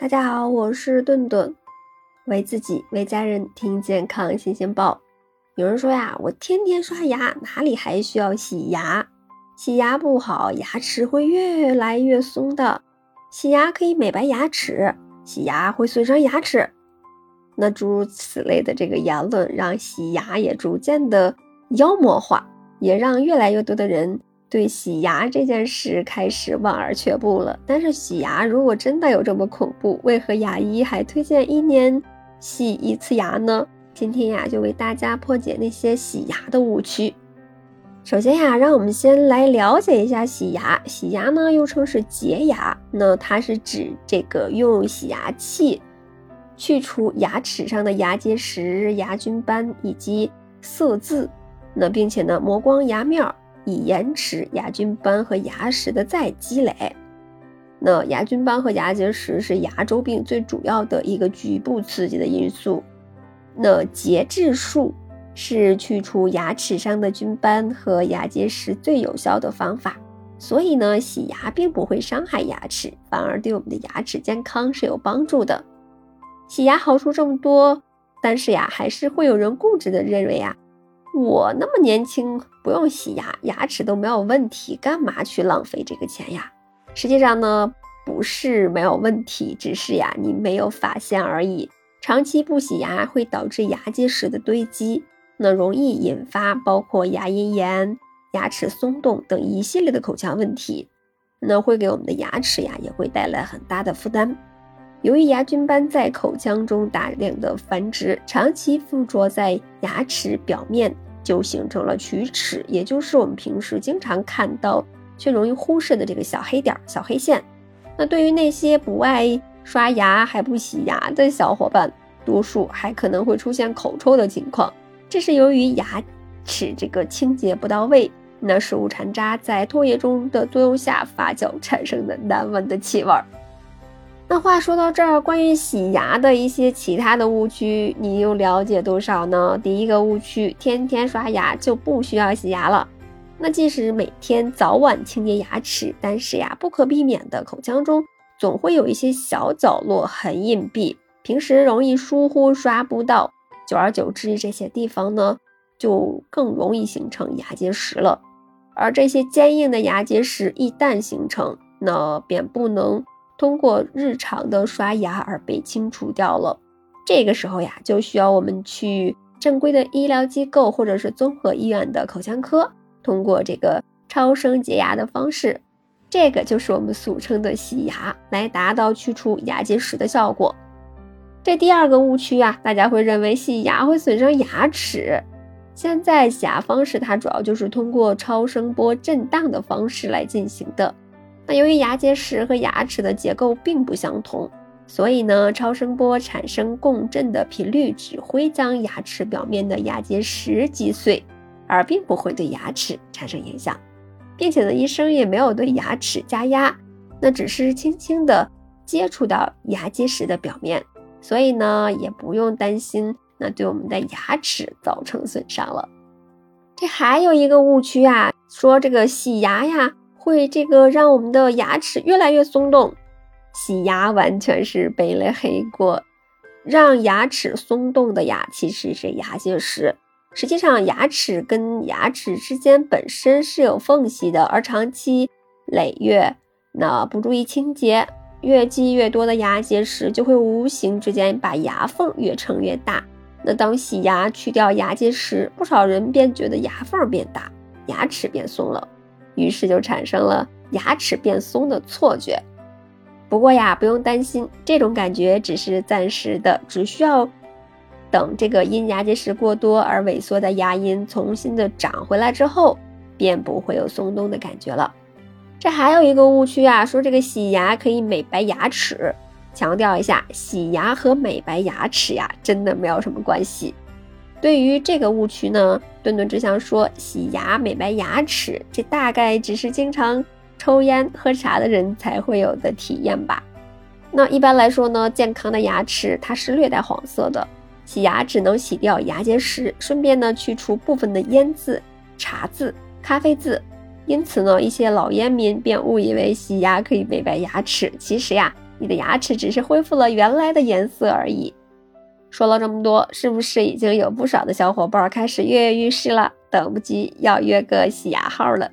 大家好，我是顿顿，为自己为家人听健康新鲜报。有人说呀，我天天刷牙，哪里还需要洗牙？洗牙不好，牙齿会越来越松的。洗牙可以美白牙齿，洗牙会损伤牙齿。那诸如此类的这个言论，让洗牙也逐渐的妖魔化，也让越来越多的人对洗牙这件事开始望而却步了。但是洗牙如果真的有这么恐怖，为何牙医还推荐一年洗一次牙呢？今天呀，就为大家破解那些洗牙的误区。首先呀，让我们先来了解一下洗牙。洗牙呢，又称是洁牙，那它是指这个用洗牙器。去除牙齿上的牙结石、牙菌斑以及色渍，那并且呢磨光牙面儿，以延迟牙菌斑和牙石的再积累。那牙菌斑和牙结石是牙周病最主要的一个局部刺激的因素。那节制术是去除牙齿上的菌斑和牙结石最有效的方法。所以呢，洗牙并不会伤害牙齿，反而对我们的牙齿健康是有帮助的。洗牙好处这么多，但是呀，还是会有人固执的认为呀，我那么年轻，不用洗牙，牙齿都没有问题，干嘛去浪费这个钱呀？实际上呢，不是没有问题，只是呀，你没有发现而已。长期不洗牙会导致牙结石的堆积，那容易引发包括牙龈炎、牙齿松动等一系列的口腔问题，那会给我们的牙齿呀，也会带来很大的负担。由于牙菌斑在口腔中大量的繁殖，长期附着在牙齿表面，就形成了龋齿，也就是我们平时经常看到却容易忽视的这个小黑点、小黑线。那对于那些不爱刷牙还不洗牙的小伙伴，多数还可能会出现口臭的情况，这是由于牙齿这个清洁不到位，那食物残渣在唾液中的作用下发酵产生的难闻的气味儿。那话说到这儿，关于洗牙的一些其他的误区，你又了解多少呢？第一个误区，天天刷牙就不需要洗牙了。那即使每天早晚清洁牙齿，但是呀，不可避免的口腔中总会有一些小角落很隐蔽，平时容易疏忽刷不到，久而久之，这些地方呢就更容易形成牙结石了。而这些坚硬的牙结石一旦形成，那便不能。通过日常的刷牙而被清除掉了，这个时候呀，就需要我们去正规的医疗机构或者是综合医院的口腔科，通过这个超声洁牙的方式，这个就是我们俗称的洗牙，来达到去除牙结石的效果。这第二个误区啊，大家会认为洗牙会损伤牙齿。现在洗牙方式它主要就是通过超声波震荡的方式来进行的。那由于牙结石和牙齿的结构并不相同，所以呢，超声波产生共振的频率只会将牙齿表面的牙结石击碎，而并不会对牙齿产生影响，并且呢，医生也没有对牙齿加压，那只是轻轻的接触到牙结石的表面，所以呢，也不用担心那对我们的牙齿造成损伤了。这还有一个误区啊，说这个洗牙呀。会这个让我们的牙齿越来越松动，洗牙完全是背了黑锅。让牙齿松动的牙，其实是牙结石。实际上，牙齿跟牙齿之间本身是有缝隙的，而长期累月，那不注意清洁，越积越多的牙结石就会无形之间把牙缝越撑越大。那当洗牙去掉牙结石，不少人便觉得牙缝变大，牙齿变松了。于是就产生了牙齿变松的错觉。不过呀，不用担心，这种感觉只是暂时的，只需要等这个因牙结石过多而萎缩的牙龈重新的长回来之后，便不会有松动的感觉了。这还有一个误区啊，说这个洗牙可以美白牙齿。强调一下，洗牙和美白牙齿呀，真的没有什么关系。对于这个误区呢，顿顿只想说，洗牙美白牙齿，这大概只是经常抽烟喝茶的人才会有的体验吧。那一般来说呢，健康的牙齿它是略带黄色的，洗牙只能洗掉牙结石，顺便呢去除部分的烟渍、茶渍、咖啡渍。因此呢，一些老烟民便误以为洗牙可以美白牙齿，其实呀，你的牙齿只是恢复了原来的颜色而已。说了这么多，是不是已经有不少的小伙伴开始跃跃欲试了，等不及要约个洗牙号了？